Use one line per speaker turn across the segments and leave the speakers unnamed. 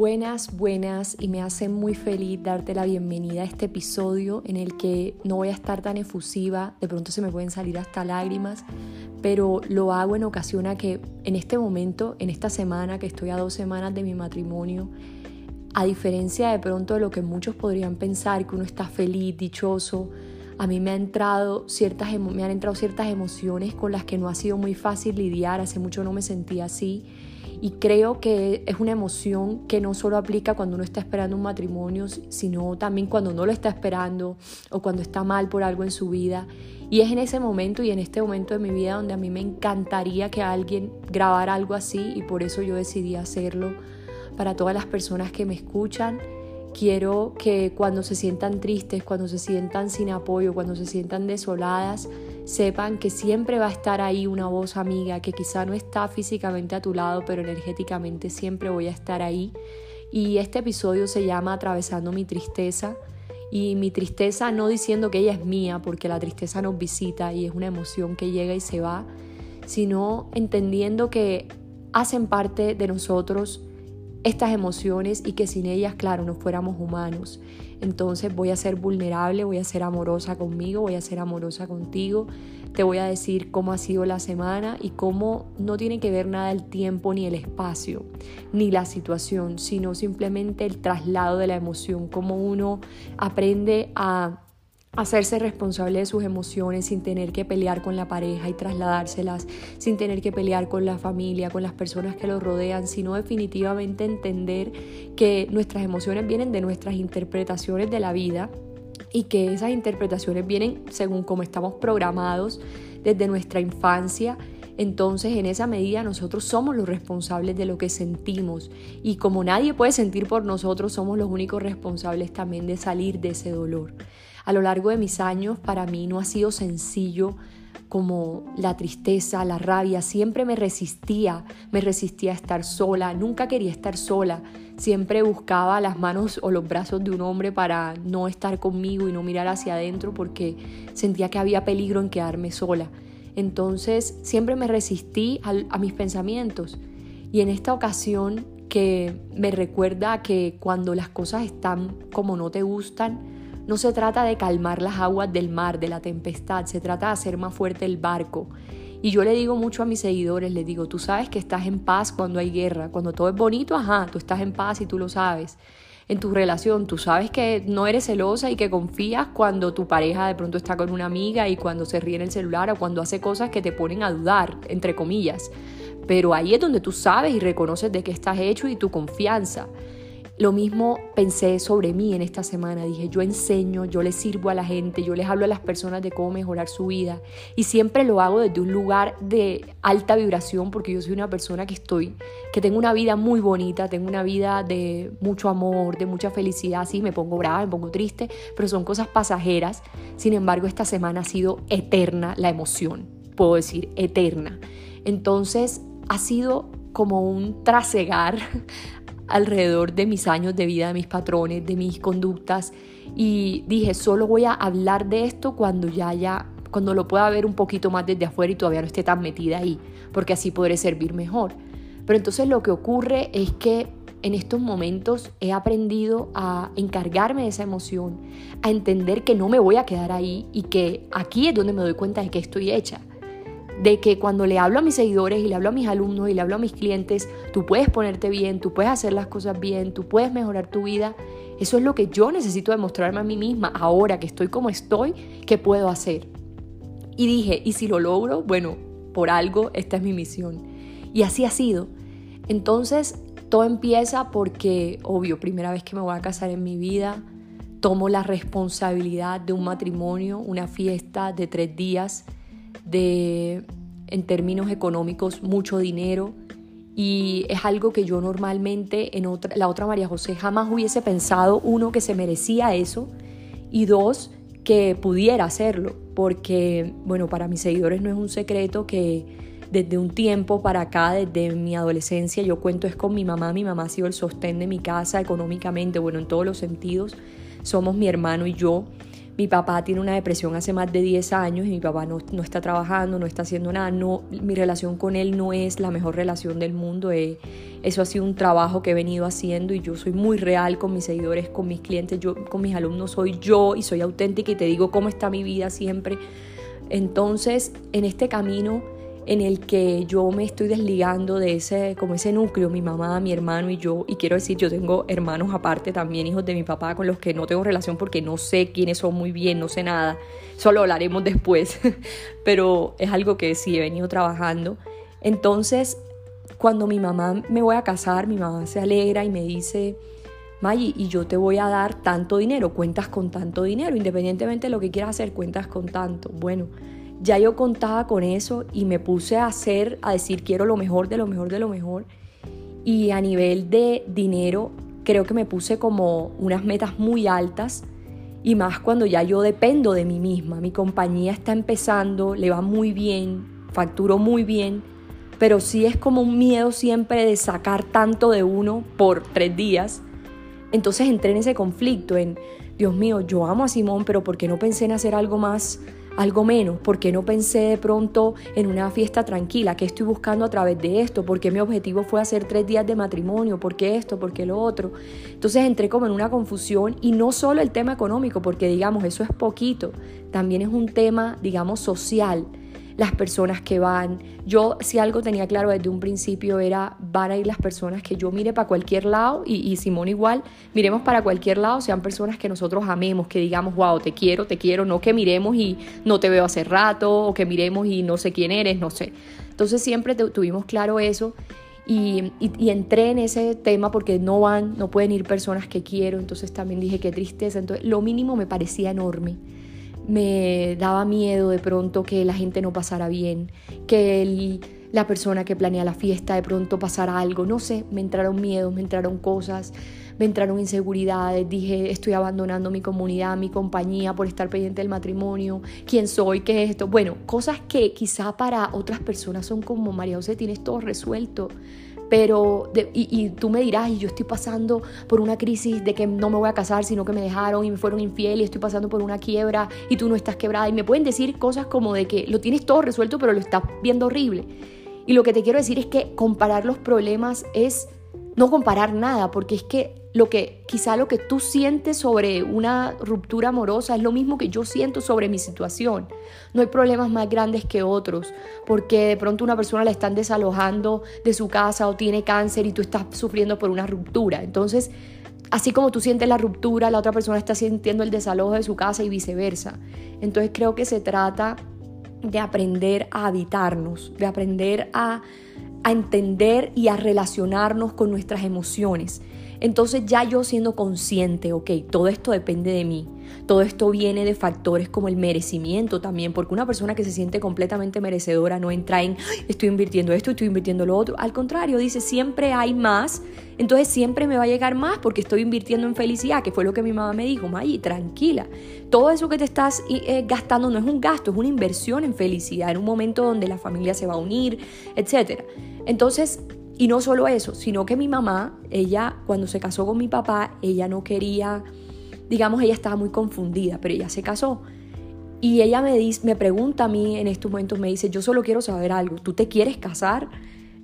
Buenas, buenas y me hace muy feliz darte la bienvenida a este episodio en el que no voy a estar tan efusiva, de pronto se me pueden salir hasta lágrimas, pero lo hago en ocasión a que en este momento, en esta semana que estoy a dos semanas de mi matrimonio, a diferencia de pronto de lo que muchos podrían pensar, que uno está feliz, dichoso, a mí me, ha entrado ciertas, me han entrado ciertas emociones con las que no ha sido muy fácil lidiar, hace mucho no me sentía así y creo que es una emoción que no solo aplica cuando uno está esperando un matrimonio, sino también cuando no lo está esperando o cuando está mal por algo en su vida. Y es en ese momento y en este momento de mi vida donde a mí me encantaría que alguien grabara algo así y por eso yo decidí hacerlo para todas las personas que me escuchan. Quiero que cuando se sientan tristes, cuando se sientan sin apoyo, cuando se sientan desoladas, sepan que siempre va a estar ahí una voz amiga que quizá no está físicamente a tu lado, pero energéticamente siempre voy a estar ahí. Y este episodio se llama Atravesando mi tristeza. Y mi tristeza no diciendo que ella es mía, porque la tristeza nos visita y es una emoción que llega y se va, sino entendiendo que hacen parte de nosotros estas emociones y que sin ellas, claro, no fuéramos humanos. Entonces voy a ser vulnerable, voy a ser amorosa conmigo, voy a ser amorosa contigo. Te voy a decir cómo ha sido la semana y cómo no tiene que ver nada el tiempo ni el espacio, ni la situación, sino simplemente el traslado de la emoción, cómo uno aprende a hacerse responsable de sus emociones sin tener que pelear con la pareja y trasladárselas, sin tener que pelear con la familia, con las personas que lo rodean, sino definitivamente entender que nuestras emociones vienen de nuestras interpretaciones de la vida y que esas interpretaciones vienen según cómo estamos programados desde nuestra infancia. Entonces, en esa medida, nosotros somos los responsables de lo que sentimos. Y como nadie puede sentir por nosotros, somos los únicos responsables también de salir de ese dolor. A lo largo de mis años para mí no ha sido sencillo como la tristeza, la rabia, siempre me resistía, me resistía a estar sola, nunca quería estar sola, siempre buscaba las manos o los brazos de un hombre para no estar conmigo y no mirar hacia adentro porque sentía que había peligro en quedarme sola. Entonces siempre me resistí a, a mis pensamientos. Y en esta ocasión que me recuerda que cuando las cosas están como no te gustan, no se trata de calmar las aguas del mar, de la tempestad, se trata de hacer más fuerte el barco. Y yo le digo mucho a mis seguidores, les digo, tú sabes que estás en paz cuando hay guerra, cuando todo es bonito, ajá, tú estás en paz y tú lo sabes. En tu relación, tú sabes que no eres celosa y que confías cuando tu pareja de pronto está con una amiga y cuando se ríe en el celular o cuando hace cosas que te ponen a dudar, entre comillas. Pero ahí es donde tú sabes y reconoces de qué estás hecho y tu confianza. Lo mismo pensé sobre mí en esta semana. Dije, yo enseño, yo les sirvo a la gente, yo les hablo a las personas de cómo mejorar su vida. Y siempre lo hago desde un lugar de alta vibración porque yo soy una persona que estoy, que tengo una vida muy bonita, tengo una vida de mucho amor, de mucha felicidad. Sí, me pongo brava, me pongo triste, pero son cosas pasajeras. Sin embargo, esta semana ha sido eterna la emoción, puedo decir, eterna. Entonces, ha sido como un trasegar alrededor de mis años de vida, de mis patrones, de mis conductas y dije, solo voy a hablar de esto cuando ya haya, cuando lo pueda ver un poquito más desde afuera y todavía no esté tan metida ahí, porque así podré servir mejor. Pero entonces lo que ocurre es que en estos momentos he aprendido a encargarme de esa emoción, a entender que no me voy a quedar ahí y que aquí es donde me doy cuenta de que estoy hecha de que cuando le hablo a mis seguidores y le hablo a mis alumnos y le hablo a mis clientes, tú puedes ponerte bien, tú puedes hacer las cosas bien, tú puedes mejorar tu vida. Eso es lo que yo necesito demostrarme a mí misma ahora que estoy como estoy, que puedo hacer. Y dije, y si lo logro, bueno, por algo esta es mi misión. Y así ha sido. Entonces, todo empieza porque, obvio, primera vez que me voy a casar en mi vida, tomo la responsabilidad de un matrimonio, una fiesta de tres días de, en términos económicos, mucho dinero. Y es algo que yo normalmente en otra, la otra María José jamás hubiese pensado, uno, que se merecía eso y dos, que pudiera hacerlo, porque, bueno, para mis seguidores no es un secreto que desde un tiempo para acá, desde mi adolescencia, yo cuento es con mi mamá, mi mamá ha sido el sostén de mi casa económicamente, bueno, en todos los sentidos, somos mi hermano y yo. Mi papá tiene una depresión hace más de 10 años y mi papá no, no está trabajando, no está haciendo nada. No, mi relación con él no es la mejor relación del mundo. Eh, eso ha sido un trabajo que he venido haciendo y yo soy muy real con mis seguidores, con mis clientes, yo con mis alumnos soy yo y soy auténtica y te digo cómo está mi vida siempre. Entonces, en este camino en el que yo me estoy desligando de ese, como ese núcleo, mi mamá, mi hermano y yo, y quiero decir, yo tengo hermanos aparte también, hijos de mi papá, con los que no tengo relación porque no sé quiénes son muy bien, no sé nada, solo hablaremos después, pero es algo que sí he venido trabajando. Entonces, cuando mi mamá me voy a casar, mi mamá se alegra y me dice, Maggie, y yo te voy a dar tanto dinero, cuentas con tanto dinero, independientemente de lo que quieras hacer, cuentas con tanto. Bueno, ya yo contaba con eso y me puse a hacer, a decir quiero lo mejor de lo mejor de lo mejor. Y a nivel de dinero, creo que me puse como unas metas muy altas y más cuando ya yo dependo de mí misma. Mi compañía está empezando, le va muy bien, facturo muy bien, pero sí es como un miedo siempre de sacar tanto de uno por tres días. Entonces entré en ese conflicto, en, Dios mío, yo amo a Simón, pero ¿por qué no pensé en hacer algo más? Algo menos? ¿Por qué no pensé de pronto en una fiesta tranquila? ¿Qué estoy buscando a través de esto? ¿Por qué mi objetivo fue hacer tres días de matrimonio? ¿Por qué esto? ¿Por qué lo otro? Entonces entré como en una confusión y no solo el tema económico, porque digamos, eso es poquito, también es un tema, digamos, social las personas que van. Yo si algo tenía claro desde un principio era van a ir las personas que yo mire para cualquier lado y, y Simón igual, miremos para cualquier lado, sean personas que nosotros amemos, que digamos, wow, te quiero, te quiero, no que miremos y no te veo hace rato o que miremos y no sé quién eres, no sé. Entonces siempre tuvimos claro eso. Y, y, y, entré en ese tema porque no van, no pueden ir personas que quiero, entonces también dije qué tristeza, entonces lo mínimo me parecía enorme me daba miedo de pronto que la gente no pasara bien, que la persona que planea la fiesta de pronto pasara algo, no sé, me entraron miedos, me entraron cosas, me entraron inseguridades, dije, estoy abandonando mi comunidad, mi compañía por estar pendiente del matrimonio, quién soy, qué es esto, bueno, cosas que quizá para otras personas son como, María José, tienes todo resuelto, pero, y, tú me dirás, y yo estoy pasando por una crisis de que no me voy a casar, sino que me dejaron y me fueron infiel y estoy pasando por una quiebra y tú no estás quebrada. Y me pueden decir cosas como de que lo tienes todo resuelto, pero lo estás viendo horrible. Y lo que te quiero decir es que comparar los problemas es no comparar nada, porque es que lo que quizá lo que tú sientes sobre una ruptura amorosa es lo mismo que yo siento sobre mi situación. No hay problemas más grandes que otros, porque de pronto una persona la están desalojando de su casa o tiene cáncer y tú estás sufriendo por una ruptura. Entonces, así como tú sientes la ruptura, la otra persona está sintiendo el desalojo de su casa y viceversa. Entonces, creo que se trata de aprender a habitarnos, de aprender a a entender y a relacionarnos con nuestras emociones. Entonces ya yo siendo consciente, ok, todo esto depende de mí, todo esto viene de factores como el merecimiento también, porque una persona que se siente completamente merecedora no entra en, estoy invirtiendo esto, estoy invirtiendo lo otro, al contrario, dice, siempre hay más, entonces siempre me va a llegar más porque estoy invirtiendo en felicidad, que fue lo que mi mamá me dijo, May, tranquila, todo eso que te estás eh, gastando no es un gasto, es una inversión en felicidad, en un momento donde la familia se va a unir, etc. Entonces, y no solo eso, sino que mi mamá, ella cuando se casó con mi papá, ella no quería, digamos, ella estaba muy confundida, pero ella se casó. Y ella me, dice, me pregunta a mí en estos momentos, me dice, yo solo quiero saber algo, ¿tú te quieres casar?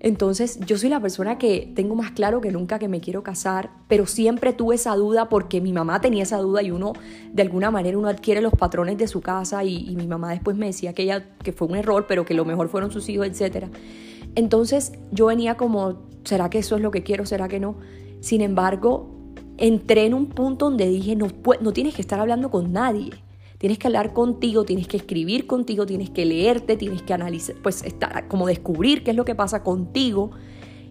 Entonces yo soy la persona que tengo más claro que nunca que me quiero casar, pero siempre tuve esa duda porque mi mamá tenía esa duda y uno de alguna manera uno adquiere los patrones de su casa y, y mi mamá después me decía que ella que fue un error, pero que lo mejor fueron sus hijos, etcétera. Entonces yo venía como, ¿será que eso es lo que quiero? ¿Será que no? Sin embargo, entré en un punto donde dije, no, tienes que estar hablando con nadie. Tienes que hablar contigo, tienes que escribir contigo, tienes que leerte, tienes que analizar, pues estar, como descubrir qué es lo que pasa contigo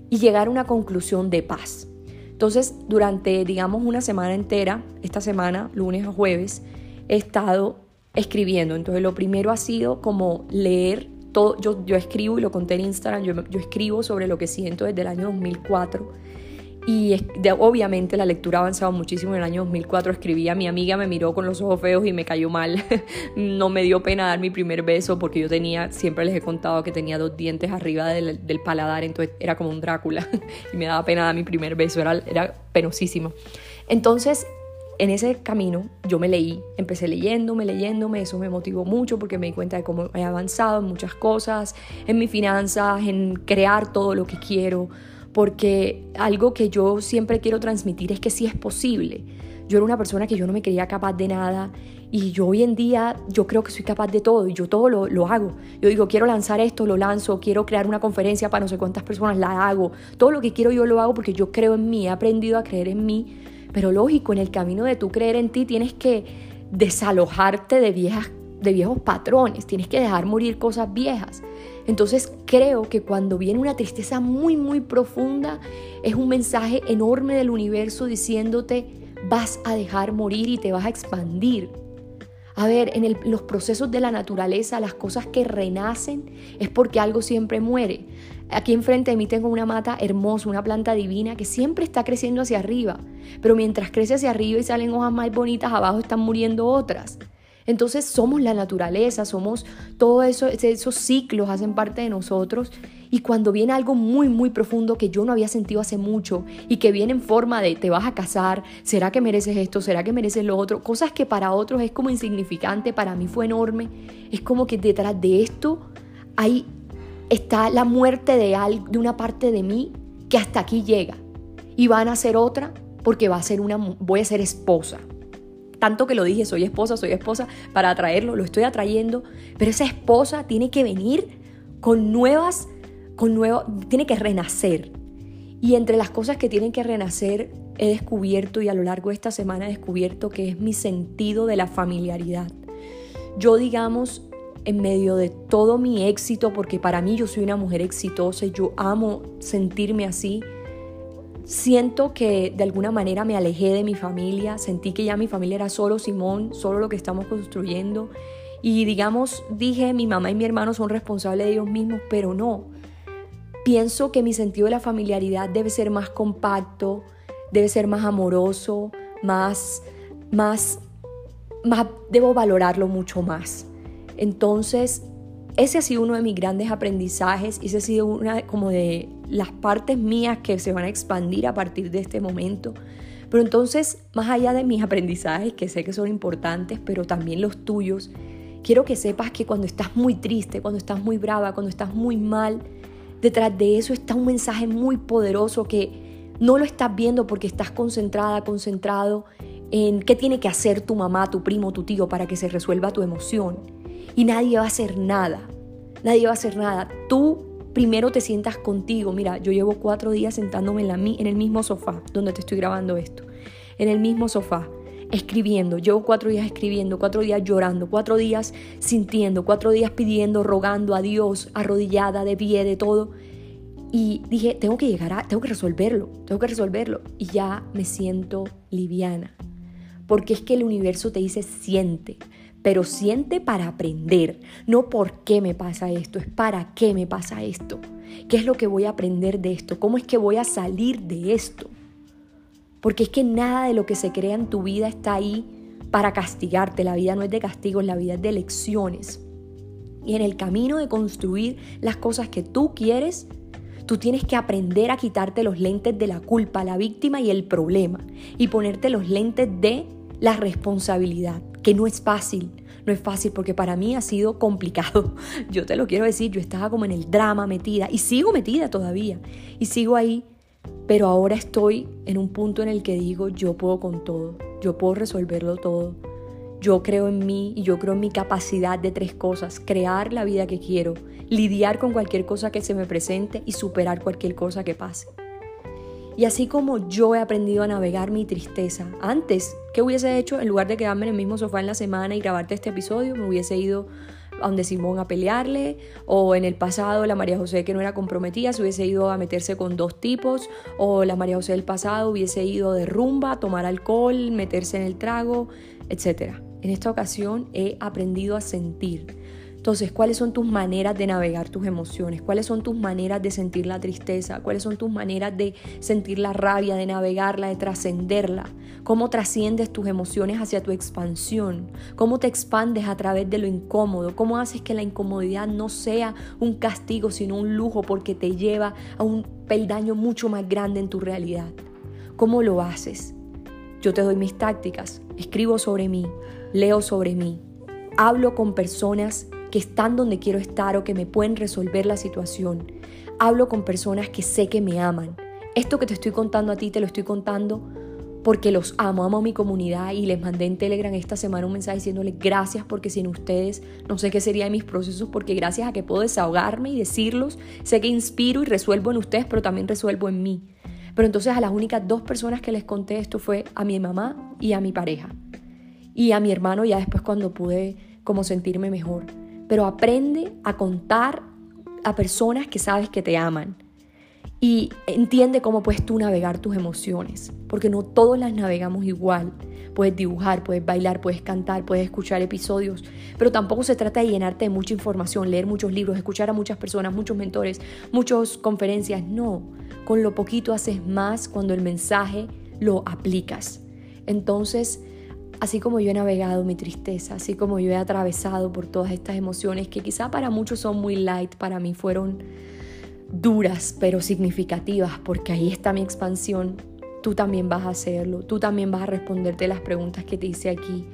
y llegar a una conclusión de paz. Entonces, durante, digamos, una semana entera, esta semana, lunes a jueves, he estado escribiendo. Entonces, lo primero ha sido como leer yo, yo escribo y lo conté en Instagram, yo, escribo sobre lo que siento desde el año 2004 y obviamente la lectura ha avanzado muchísimo. En el año 2004 escribí a mi amiga, me miró con los ojos feos y me cayó mal. no me dio pena dar mi primer beso porque yo tenía, siempre les he contado que tenía dos dientes arriba del, paladar, entonces era como un Drácula y me daba pena dar mi primer beso, era penosísimo. Entonces, en ese camino yo me leí, empecé leyéndome, leyéndome, eso me motivó mucho porque me di cuenta de cómo he avanzado en muchas cosas, en mis finanzas, en crear todo lo que quiero porque algo que yo siempre quiero transmitir es que sí es posible. Yo era una persona que yo no me creía capaz de nada y yo hoy en día yo creo que soy capaz de todo y yo todo lo, lo, hago. Yo digo, quiero lanzar esto, lo lanzo, quiero crear una conferencia para no sé cuántas personas, la hago. Todo lo que quiero yo lo hago porque yo creo en mí, he aprendido a creer en mí. Pero lógico, en el camino de tú creer en ti tienes que desalojarte de, viejas, de viejos patrones, tienes que dejar morir cosas viejas. Entonces creo que cuando viene una tristeza muy, muy profunda, es un mensaje enorme del universo diciéndote, vas a dejar morir y te vas a expandir. A ver, en los procesos de la naturaleza, las cosas que renacen es porque algo siempre muere. Aquí enfrente de mí tengo una mata hermosa, una planta divina que siempre está creciendo hacia arriba, pero mientras crece hacia arriba y salen hojas más bonitas, abajo están muriendo otras. Entonces somos la naturaleza, somos todo eso, esos ciclos hacen parte de nosotros. Y cuando viene algo muy, muy profundo que yo no había sentido hace mucho y que viene en forma de te vas a casar, ¿será que mereces esto? ¿Será que mereces lo otro? Cosas que para otros es como insignificante, para mí fue enorme. Es como que detrás de esto ahí está la muerte de, de una parte de mí que hasta aquí llega. Y van a ser otra porque va a ser una, voy a ser esposa tanto que lo dije, soy esposa, soy esposa, para atraerlo, lo estoy atrayendo, pero esa esposa tiene que venir con nuevas, con nuevo, tiene que renacer. Y entre las cosas que tienen que renacer, he descubierto y a lo largo de esta semana he descubierto que es mi sentido de la familiaridad. Yo, digamos, en medio de todo mi éxito, porque para mí yo soy una mujer exitosa y yo amo sentirme así, Siento que de alguna manera me alejé de mi familia, sentí que ya mi familia era solo Simón, solo lo que estamos construyendo. Y digamos, dije, mi mamá y mi hermano son responsables de ellos mismos, pero no. Pienso que mi sentido de la familiaridad debe ser más compacto, debe ser más amoroso, más, más, más, debo valorarlo mucho más. Entonces, ese ha sido uno de mis grandes aprendizajes y ese ha sido una como de las partes mías que se van a expandir a partir de este momento. Pero entonces, más allá de mis aprendizajes, que sé que son importantes, pero también los tuyos, quiero que sepas que cuando estás muy triste, cuando estás muy brava, cuando estás muy mal, detrás de eso está un mensaje muy poderoso que no lo estás viendo porque estás concentrada, concentrado en qué tiene que hacer tu mamá, tu primo, tu tío para que se resuelva tu emoción y nadie va a hacer nada. Nadie va a hacer nada. Tú primero te sientas contigo. Mira, yo llevo cuatro días sentándome en, la, en el mismo sofá donde te estoy grabando esto. En el mismo sofá, escribiendo. Llevo cuatro días escribiendo, cuatro días llorando, cuatro días sintiendo, cuatro días pidiendo, rogando a Dios, arrodillada, de pie, de todo. Y dije, tengo que llegar tengo que resolverlo, tengo que resolverlo. Y ya me siento liviana. Porque es que el universo te dice, siente, pero siente para aprender, no por qué me pasa esto, es para qué me pasa esto. ¿Qué es lo que voy a aprender de esto? ¿Cómo es que voy a salir de esto? Porque es que nada de lo que se crea en tu vida está ahí para castigarte. La vida no es de castigos, la vida es de lecciones. Y en el camino de construir las cosas que tú quieres, tú tienes que aprender a quitarte los lentes de la culpa, la víctima y el problema y ponerte los lentes de la responsabilidad que no es fácil. No es fácil porque para mí ha sido complicado. Yo te lo quiero decir, yo estaba como en el drama metida y sigo metida todavía. Y sigo ahí, pero ahora estoy en un punto en el que digo, yo puedo con todo, yo puedo resolverlo todo. Yo creo en mí y yo creo en mi capacidad de tres cosas, crear la vida que quiero, lidiar con cualquier cosa que se me presente y superar cualquier cosa que pase. Y así como yo he aprendido a navegar mi tristeza, antes, ¿qué hubiese hecho? En lugar de quedarme en el mismo sofá en la semana y grabarte este episodio, me hubiese ido a donde Simón a pelearle, o en el pasado la María José que no era comprometida se hubiese ido a meterse con dos tipos, o la María José del pasado hubiese ido de rumba, tomar alcohol, meterse en el trago, etc. En esta ocasión he aprendido a sentir. Entonces, ¿cuáles son tus maneras de navegar tus emociones? ¿Cuáles son tus maneras de sentir la tristeza? ¿Cuáles son tus maneras de sentir la rabia, de navegarla, de trascenderla? ¿Cómo trasciendes tus emociones hacia tu expansión? ¿Cómo te expandes a través de lo incómodo? ¿Cómo haces que la incomodidad no sea un castigo, sino un lujo porque te lleva a un peldaño mucho más grande en tu realidad? ¿Cómo lo haces? Yo te doy mis tácticas, escribo sobre mí, leo sobre mí, hablo con personas que están donde quiero estar o que me pueden resolver la situación. Hablo con personas que sé que me aman. Esto que te estoy contando a ti, te lo estoy contando porque los amo, amo a mi comunidad y les mandé en Telegram esta semana un mensaje diciéndoles gracias porque sin ustedes no sé qué sería de mis procesos porque gracias a que puedo desahogarme y decirlos, sé que inspiro y resuelvo en ustedes, pero también resuelvo en mí. Pero entonces a las únicas dos personas que les conté esto fue a mi mamá y a mi pareja. Y a mi hermano ya después cuando pude como sentirme mejor pero aprende a contar a personas que sabes que te aman. Y entiende cómo puedes tú navegar tus emociones, porque no todos las navegamos igual. Puedes dibujar, puedes bailar, puedes cantar, puedes escuchar episodios, pero tampoco se trata de llenarte de mucha información, leer muchos libros, escuchar a muchas personas, muchos mentores, muchas conferencias. No, con lo poquito haces más cuando el mensaje lo aplicas. Entonces, Así como yo he navegado mi tristeza, así como yo he atravesado por todas estas emociones que quizá para muchos son muy light, para mí fueron duras pero significativas, porque ahí está mi expansión, tú también vas a hacerlo, tú también vas a responderte las preguntas que te hice aquí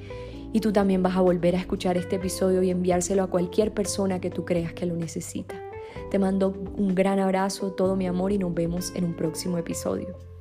y tú también vas a volver a escuchar este episodio y enviárselo a cualquier persona que tú creas que lo necesita. Te mando un gran abrazo, todo mi amor y nos vemos en un próximo episodio.